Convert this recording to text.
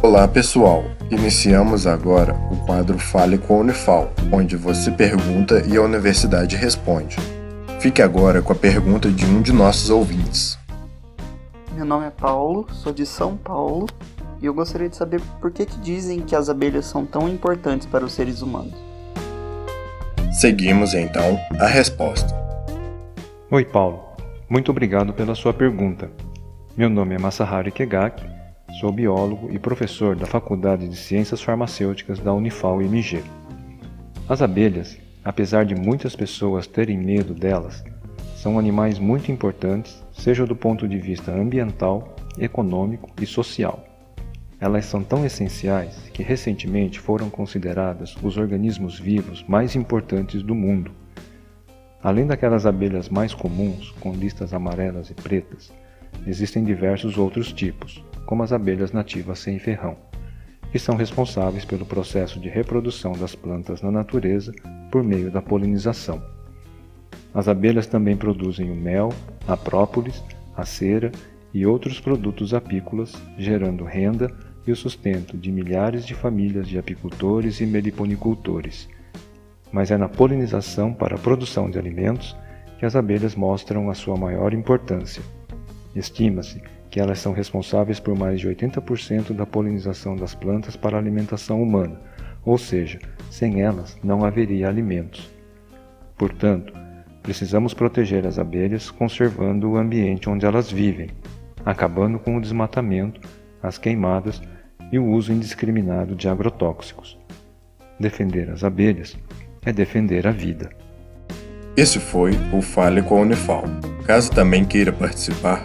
Olá pessoal, iniciamos agora o quadro Fale com a Unifal, onde você pergunta e a universidade responde. Fique agora com a pergunta de um de nossos ouvintes. Meu nome é Paulo, sou de São Paulo e eu gostaria de saber por que, que dizem que as abelhas são tão importantes para os seres humanos. Seguimos então a resposta. Oi, Paulo. Muito obrigado pela sua pergunta. Meu nome é Masaharu Kegaki, sou biólogo e professor da Faculdade de Ciências Farmacêuticas da Unifal MG. As abelhas, apesar de muitas pessoas terem medo delas, são animais muito importantes, seja do ponto de vista ambiental, econômico e social. Elas são tão essenciais que recentemente foram consideradas os organismos vivos mais importantes do mundo. Além daquelas abelhas mais comuns, com listas amarelas e pretas, existem diversos outros tipos, como as abelhas nativas sem ferrão, que são responsáveis pelo processo de reprodução das plantas na natureza por meio da polinização. As abelhas também produzem o mel, a própolis, a cera e outros produtos apícolas, gerando renda e o sustento de milhares de famílias de apicultores e meliponicultores. Mas é na polinização para a produção de alimentos que as abelhas mostram a sua maior importância. Estima-se que elas são responsáveis por mais de 80% da polinização das plantas para a alimentação humana, ou seja, sem elas não haveria alimentos. Portanto, precisamos proteger as abelhas conservando o ambiente onde elas vivem, acabando com o desmatamento, as queimadas e o uso indiscriminado de agrotóxicos. Defender as abelhas é defender a vida. Esse foi o Fale com a Unifal. Caso também queira participar,